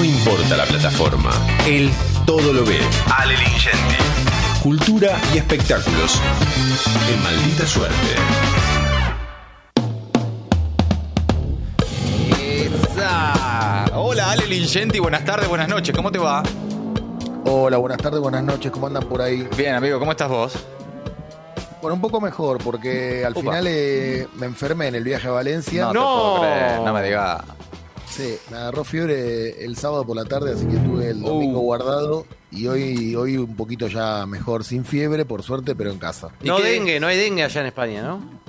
No importa la plataforma, él todo lo ve. Ale Lingenti. Cultura y espectáculos. En maldita suerte. Esa. Hola, Ale Lingenti, buenas tardes, buenas noches, ¿cómo te va? Hola, buenas tardes, buenas noches, ¿cómo andan por ahí? Bien, amigo, ¿cómo estás vos? Bueno, un poco mejor, porque al final eh, me enfermé en el viaje a Valencia. No, te puedo creer, no me digas. Sí, me agarró fiebre el sábado por la tarde, así que estuve el domingo Uh. guardado y hoy, hoy un poquito ya mejor, sin fiebre, por suerte, pero en casa. ¿Y No qué- dengue, no hay dengue allá en España, ¿no?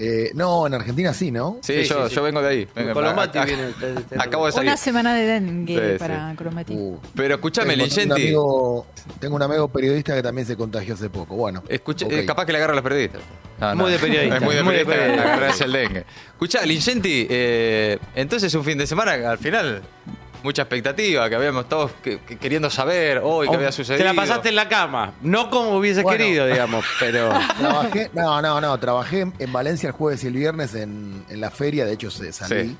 Eh, no, en Argentina sí, ¿no? Sí, Sí, yo, sí, sí. yo vengo de ahí. Vengo- Colomati viene Acabo de salir. Una semana de dengue Sí, sí. para Cromatín. Uh, Pero escúchame, tengo, un Lingenti. amigo, tengo un amigo periodista que también se contagió hace poco. Bueno, Escucha, ok. eh, capaz que le agarra a los periodistas. No, Muy de periodista, Es muy de muy de periodista agarrarse el dengue. Escucha, Lingenti, eh, entonces un fin de semana, al final, mucha expectativa, que habíamos todos que- que queriendo saber hoy qué había sucedido. Te la pasaste en la cama. No como hubiese Bueno. querido, digamos, pero. Trabajé, no, no, no, trabajé en Valencia el jueves y el viernes en, en la feria, de hecho se salí Sí,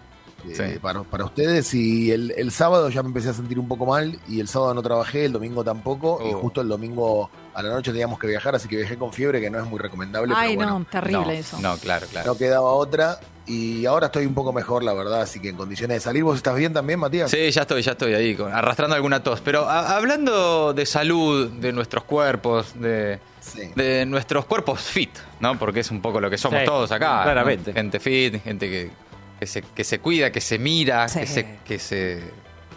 sí. Para, para ustedes y el, el sábado ya me empecé a sentir un poco mal y el sábado no trabajé, el domingo tampoco y Oh. justo el domingo a la noche teníamos que viajar, así que viajé con fiebre, que no es muy recomendable, Ay, pero bueno, no, terrible no, eso. No, claro, claro. no quedaba otra y ahora estoy un poco mejor, la verdad, así que en condiciones de salir. ¿Vos estás bien también, Matías? Sí, ya estoy, ya estoy ahí, con- arrastrando alguna tos. Pero a- hablando de salud, de nuestros cuerpos, de, Sí. de nuestros cuerpos fit, ¿no? Porque es un poco lo que somos Sí, todos acá. ¿no? claramente. Gente fit, gente que, que se, que se cuida, que se mira, Sí. que, se, que, se,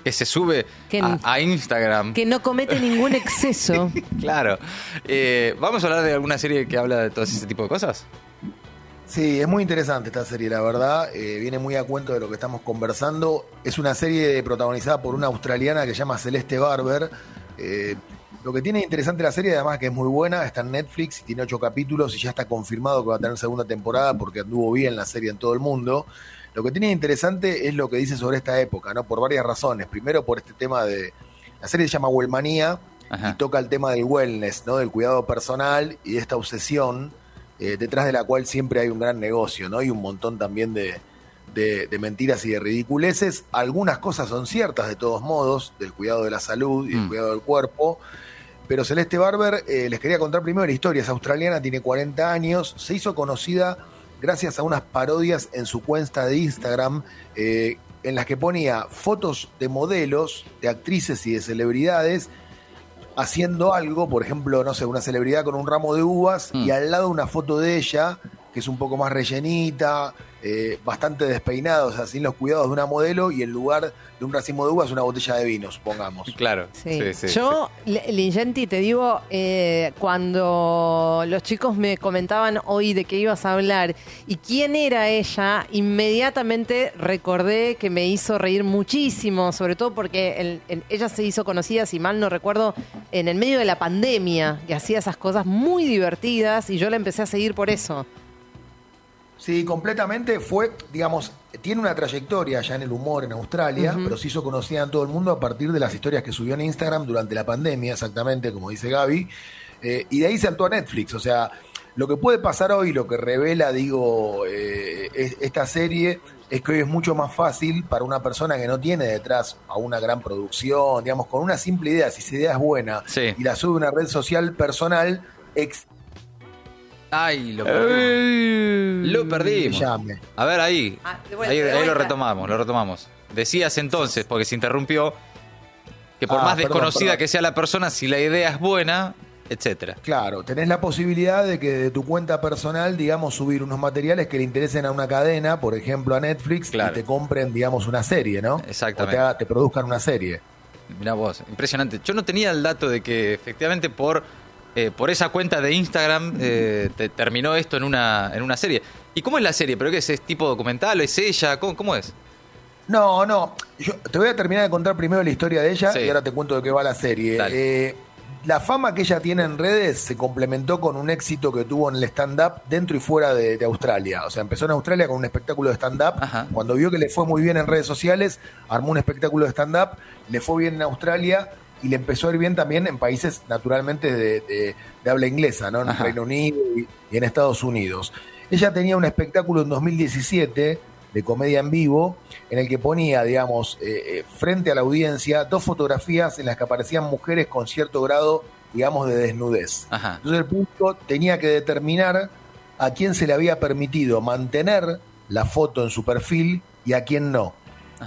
que se sube Que- a, a Instagram. Que no comete ningún exceso. Claro. Eh, ¿Vamos a hablar de alguna serie que habla de todo ese tipo de cosas? Sí, es muy interesante esta serie, la verdad. Eh, viene muy a cuento de lo que estamos conversando. Es una serie protagonizada por una australiana que se llama Celeste Barber. Eh, lo que tiene interesante la serie, además que es muy buena, está en Netflix y tiene ocho capítulos y ya está confirmado que va a tener segunda temporada porque anduvo bien la serie en todo el mundo. Lo que tiene interesante es lo que dice sobre esta época, ¿no? Por varias razones. Primero por este tema de... La serie se llama Wellmanía y toca el tema del wellness, ¿no? Del cuidado personal y de esta obsesión eh, detrás de la cual siempre hay un gran negocio, ¿no? Y un montón también de, de- de mentiras y de ridiculeces. Algunas cosas son ciertas de todos modos, del cuidado de la salud y del Mm. cuidado del cuerpo. Pero Celeste Barber, eh, les quería contar primero la historia. Es australiana, tiene 40 años, se hizo conocida gracias a unas parodias en su cuenta de Instagram eh, en las que ponía fotos de modelos, de actrices y de celebridades haciendo algo, por ejemplo, no sé, una celebridad con un ramo de uvas Mm. y al lado una foto de ella que es un poco más rellenita, eh, bastante despeinada, o sea, sin los cuidados de una modelo y en lugar de un racimo de uvas una botella de vino, supongamos. Claro. Sí. Sí, sí, Yo, Lingenti, te digo, eh, cuando los chicos me comentaban hoy de qué ibas a hablar y quién era ella, inmediatamente recordé que me hizo reír muchísimo, sobre todo porque el- el- ella se hizo conocida, si mal no recuerdo, en el medio de la pandemia, que hacía esas cosas muy divertidas y yo la empecé a seguir por eso. Sí, completamente fue, digamos, tiene una trayectoria ya en el humor en Australia, pero se hizo conocida en todo el mundo a partir de las historias que subió en Instagram durante la pandemia, exactamente como dice Gaby, eh, y de ahí saltó a Netflix, o sea, lo que puede pasar hoy, lo que revela, digo, eh, es- esta serie, es que hoy es mucho más fácil para una persona que no tiene detrás a una gran producción, digamos, con una simple idea, si esa idea es buena Sí. y la sube a una red social personal, ex Ay, lo perdimos. Lo perdimos. llame. A ver, ahí. Ah, vuelta, ahí, lo retomamos, lo retomamos. Decías entonces, porque se interrumpió, que por Ah, más perdón, desconocida perdón. que sea la persona, si la idea es buena, etcétera. Claro, tenés la posibilidad de que de tu cuenta personal, digamos, subir unos materiales que le interesen a una cadena, por ejemplo a Netflix, Claro. y te compren, digamos, una serie, ¿no? Exactamente. O te, te produzcan una serie. Mirá vos, impresionante. Yo no tenía el dato de que efectivamente por, eh, por esa cuenta de Instagram eh, te terminó esto en una, en una serie. ¿Y cómo es la serie? ¿Pero qué es? ¿Es tipo documental? ¿Es ella? ¿Cómo, cómo es? No, no, yo te voy a terminar de contar primero la historia de ella Sí. y ahora te cuento de qué va la serie. Eh, la fama que ella tiene en redes se complementó con un éxito que tuvo en el stand-up dentro y fuera de, de Australia. O sea, empezó en Australia con un espectáculo de stand-up. Cuando vio que le fue muy bien en redes sociales, armó un espectáculo de stand-up, le fue bien en Australia y le empezó a ir bien también en países naturalmente de, de- de habla inglesa, ¿no? En Ajá. Reino Unido y, y en Estados Unidos. Ella tenía un espectáculo en 2017 de comedia en vivo, en el que ponía, digamos, eh, eh, frente a la audiencia dos fotografías en las que aparecían mujeres con cierto grado, digamos, de desnudez. Ajá. Entonces el público tenía que determinar a quién se le había permitido mantener la foto en su perfil y a quién no.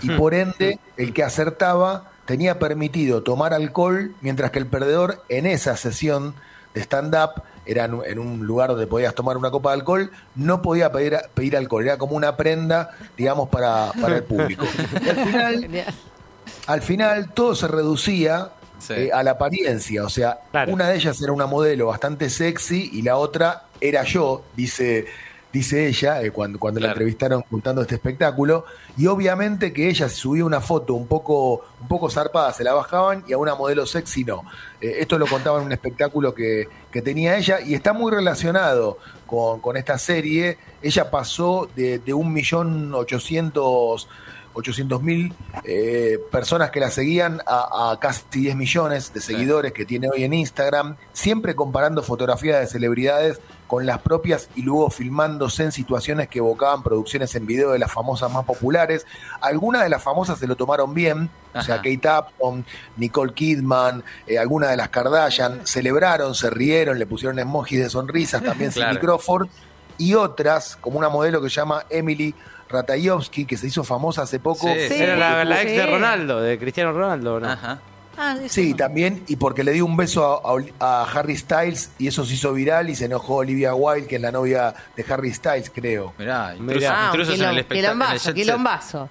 Y por ende, el que acertaba tenía permitido tomar alcohol, mientras que el perdedor en esa sesión de stand-up, era en un- lugar donde podías tomar una copa de alcohol, no podía pedir, pedir alcohol, era como una prenda, digamos, para, para el público. Y al final, al final todo se reducía Sí. eh, a la apariencia. O sea, Claro. una de ellas era una modelo bastante sexy y la otra era yo, dice, dice ella, eh, cuando, cuando la entrevistaron contando este espectáculo. Y obviamente que ella subía una foto un poco, un poco zarpada, se la bajaban y a una modelo sexy no. Eh, esto lo contaba en un espectáculo que, que tenía ella y está muy relacionado con, con esta serie. Ella pasó de, de un millón ochocientos 800 mil eh, personas que la seguían a, a casi 10 millones de seguidores que tiene hoy en Instagram, siempre comparando fotografías de celebridades con las propias y luego filmándose en situaciones que evocaban producciones en video de las famosas más populares. Algunas de las famosas se lo tomaron bien, o sea. Kate Upton, Nicole Kidman, eh, algunas de las Kardashian, celebraron, se rieron, le pusieron emojis de sonrisas, también Claro. Cindy Crawford, y otras, como una modelo que se llama Emily Ratayovsky, que se hizo famosa hace poco. Sí. Sí, Era la, la ex sí. de Ronaldo, de Cristiano Ronaldo, ¿no? Ajá. Ah, Sí, no. también, y porque le dio un beso a, a- a Harry Styles y eso se hizo viral y se enojó Olivia Wilde, que es la novia de Harry Styles, creo. Mirá, intrusos, Mirá. Ah, en el espectáculo. quilombazo.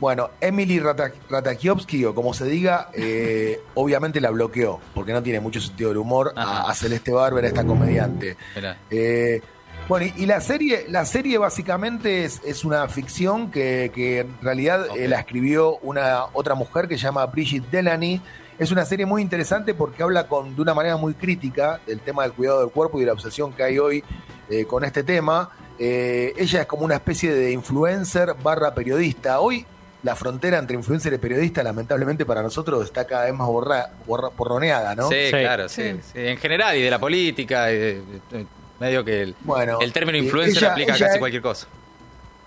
Bueno, Emily Rata- Ratajkowski, o como se diga, eh, obviamente la bloqueó, porque no tiene mucho sentido del humor, a, a Celeste Barber, a esta comediante. Mirá. Eh, bueno, y, y la serie, la serie básicamente es, es una ficción que, que en realidad eh, la escribió una otra mujer que se llama Bridget Delany. Es una serie muy interesante porque habla con, de una manera muy crítica del tema del cuidado del cuerpo y de la obsesión que hay hoy eh, con este tema. Eh, ella es como una especie de influencer barra periodista. Hoy la frontera entre influencer y periodista, lamentablemente para nosotros, está cada vez más borra, borra- borroneada, ¿no? Sí, Sí. claro, sí, Sí. sí. En general, y de la política, y de- de- medio que el, Bueno, el término influencer ella- aplica a ella casi cualquier cosa.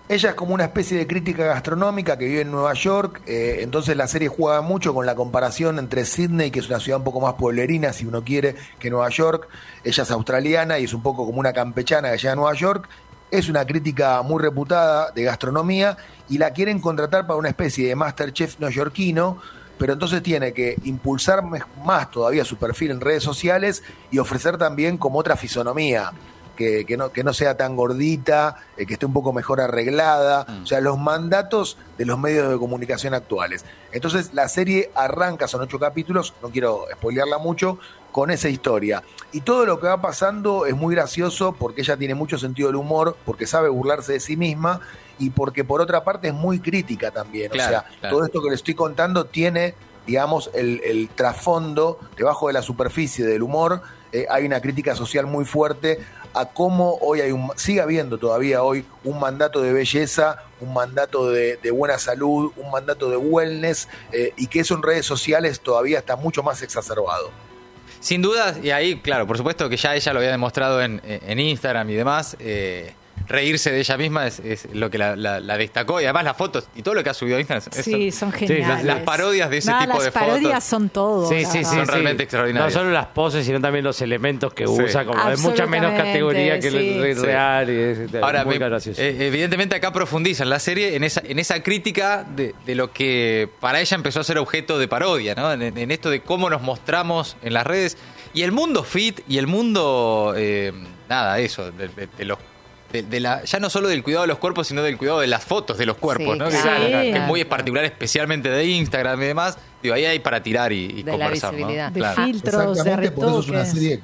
Ella es como una especie de crítica gastronómica que vive en Nueva York, eh, entonces la serie juega mucho con la comparación entre Sydney, que es una ciudad un poco más pueblerina, si uno quiere, que Nueva York. Ella es australiana y es un poco como una campechana que llega a Nueva York. Es una crítica muy reputada de gastronomía y la quieren contratar para una especie de Masterchef neoyorquino, pero entonces tiene que impulsar más todavía su perfil en redes sociales y ofrecer también como otra fisonomía que, que no, que no sea tan gordita, eh, que esté un poco mejor arreglada, Mm. o sea, los mandatos de los medios de comunicación actuales. Entonces la serie arranca, son ocho capítulos, no quiero spoilearla mucho, con esa historia. Y todo lo que va pasando es muy gracioso porque ella tiene mucho sentido del humor, porque sabe burlarse de sí misma y porque por otra parte es muy crítica también. Claro, o sea, claro. todo esto que le estoy contando tiene, digamos, el, el trasfondo debajo de la superficie del humor. eh, hay una crítica social muy fuerte a cómo hoy hay un, sigue habiendo todavía hoy un mandato de belleza, un mandato de, de buena salud, un mandato de wellness, eh, y que eso en redes sociales todavía está mucho más exacerbado. Sin duda, y ahí, claro, por supuesto que ya ella lo había demostrado en, en Instagram y demás, eh, reírse de ella misma es, es lo que la, la- la destacó. Y además las fotos y todo lo que ha subido a Instagram. es- Sí, son geniales. las- las parodias de ese No, tipo las de parodias fotos. son todo. Sí, la sí, verdad. sí. Son sí. realmente extraordinarias. No solo las poses, sino también los elementos que Sí. usa, como de mucha menos categoría que sí. el Sí. real. Y es, Ahora, muy me- eh, evidentemente acá profundizan la serie en esa, en esa crítica de, de lo que para ella empezó a ser objeto de parodia, ¿no? En, en esto de cómo nos mostramos en las redes. Y el mundo fit y el mundo, eh, nada, eso, de, de- de los... de- de la, ya no solo del cuidado de los cuerpos, sino del cuidado de las fotos de los cuerpos, Sí, ¿no? Que- claro, que, claro. que es muy particular, especialmente de Instagram y demás. Digo, ahí hay para tirar y, y De la conversar, ¿no? De Claro. filtros, de Exactamente, por eso es una serie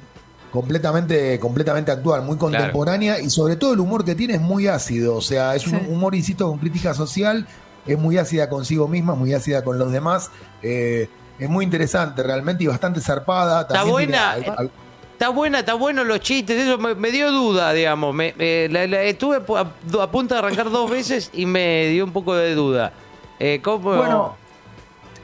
completamente, completamente actual, muy contemporánea y sobre todo el humor que tiene es muy ácido, o sea, es un Sí. humor, insisto, con crítica social, es muy ácida consigo misma, muy ácida con los demás, eh, es muy interesante realmente y bastante zarpada. Está también buena, tiene al- al- Está buena, está bueno los chistes, eso me, dio duda, digamos. La- estuve a, punto de arrancar dos veces y me dio un poco de duda. Eh, ¿cómo? Bueno,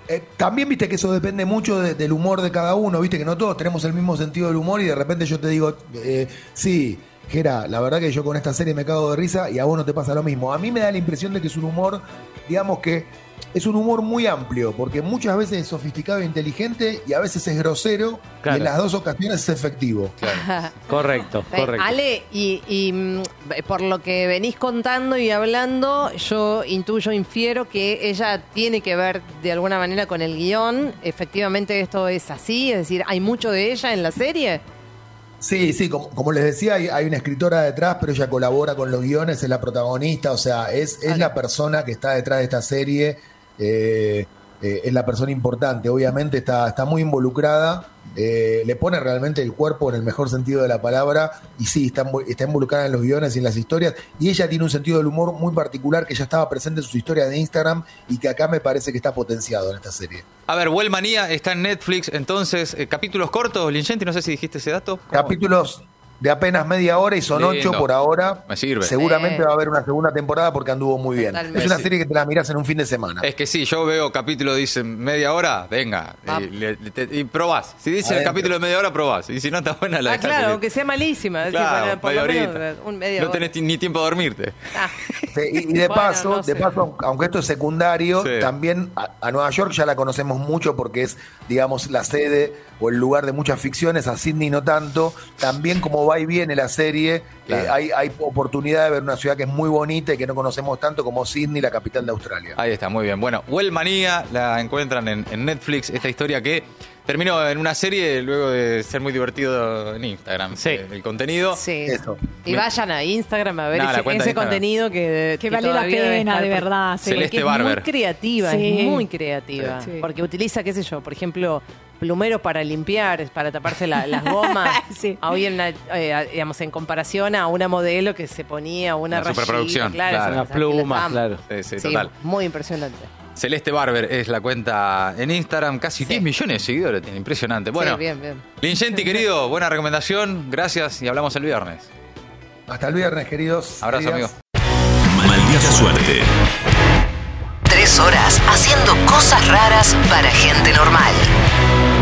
eh, también viste que eso depende mucho de- del humor de cada uno, viste que no todos tenemos el mismo sentido del humor y de repente yo te digo, eh, sí, Gera, la verdad que yo con esta serie me cago de risa y a vos no te pasa lo mismo. A mí me da la impresión de que es un humor, digamos que es un humor muy amplio, porque muchas veces es sofisticado e inteligente y a veces es grosero Claro. y en las dos ocasiones es efectivo. Correcto, correcto. Ale, y, y, mm, por lo que venís contando y hablando, yo intuyo, infiero que ella tiene que ver de alguna manera con el guion. Efectivamente esto es así, es decir, hay mucho de ella en la serie. Sí, sí, como, como les decía, hay, hay una escritora detrás, pero ella colabora con los guiones, es la protagonista, o sea, es, es la persona que está detrás de esta serie, eh, eh, es la persona importante, obviamente está, está muy involucrada, eh, le pone realmente el cuerpo en el mejor sentido de la palabra, y sí, está, está involucrada en los guiones y en las historias, y ella tiene un sentido del humor muy particular que ya estaba presente en sus historias de Instagram y que acá me parece que está potenciado en esta serie. A ver, Manía está en Netflix, entonces, eh, capítulos cortos, Lingenti, no sé si dijiste ese dato. ¿Cómo? Capítulos de apenas media hora y son Lindo. ocho por ahora. Me sirve. Seguramente Sí. va a haber una segunda temporada porque anduvo muy bien. Totalmente. Es una serie que te la mirás en un fin de semana. Es que sí, yo veo capítulo, dicen media hora, venga, Ah. y, le- te- y probás. Si dice el capítulo de media hora, probás. Y si no está buena, la Ah, claro, aunque sea malísima. es decir, Claro, bueno, por media lo menos, horita. un media no tenés ni tiempo de dormirte. Ah, Sí, y, y de Bueno, paso, no sé. de paso, aunque esto es secundario, Sí. también a, a Nueva York ya la conocemos mucho porque es, digamos, la sede o el lugar de muchas ficciones, a Sydney no tanto. También como va y viene la serie, Claro. eh, hay, hay oportunidad de ver una ciudad que es muy bonita y que no conocemos tanto como Sydney, la capital de Australia. Ahí está, muy bien. Bueno, Manía la encuentran en, en Netflix, esta historia que terminó en una serie luego de ser muy divertido en Instagram. Sí. eh, El contenido. sí. Eso. Y vayan a Instagram a ver ese, ese contenido que, Que vale la pena, de verdad. sí. Celeste es Barber. muy creativa, Sí. es muy creativa. Sí. Porque utiliza, qué sé yo, por ejemplo, plumeros para limpiar, para taparse la- las gomas. Sí. Hoy en, la- eh, digamos, en comparación a una modelo que se ponía una Una rayita, superproducción, claro, claro. esa- Unas esa que la plumas, tapa. claro. Sí, sí, Sí, total. muy impresionante. Celeste Barber es la cuenta en Instagram, casi 10 millones de seguidores, tiene impresionante. Bueno, Sí, bien, bien. Lingenti, querido, buena recomendación, gracias y hablamos el viernes. Hasta el viernes, queridos. Abrazo, queridas. amigo. Maldita suerte. Tres horas haciendo cosas raras para gente normal. Thank you.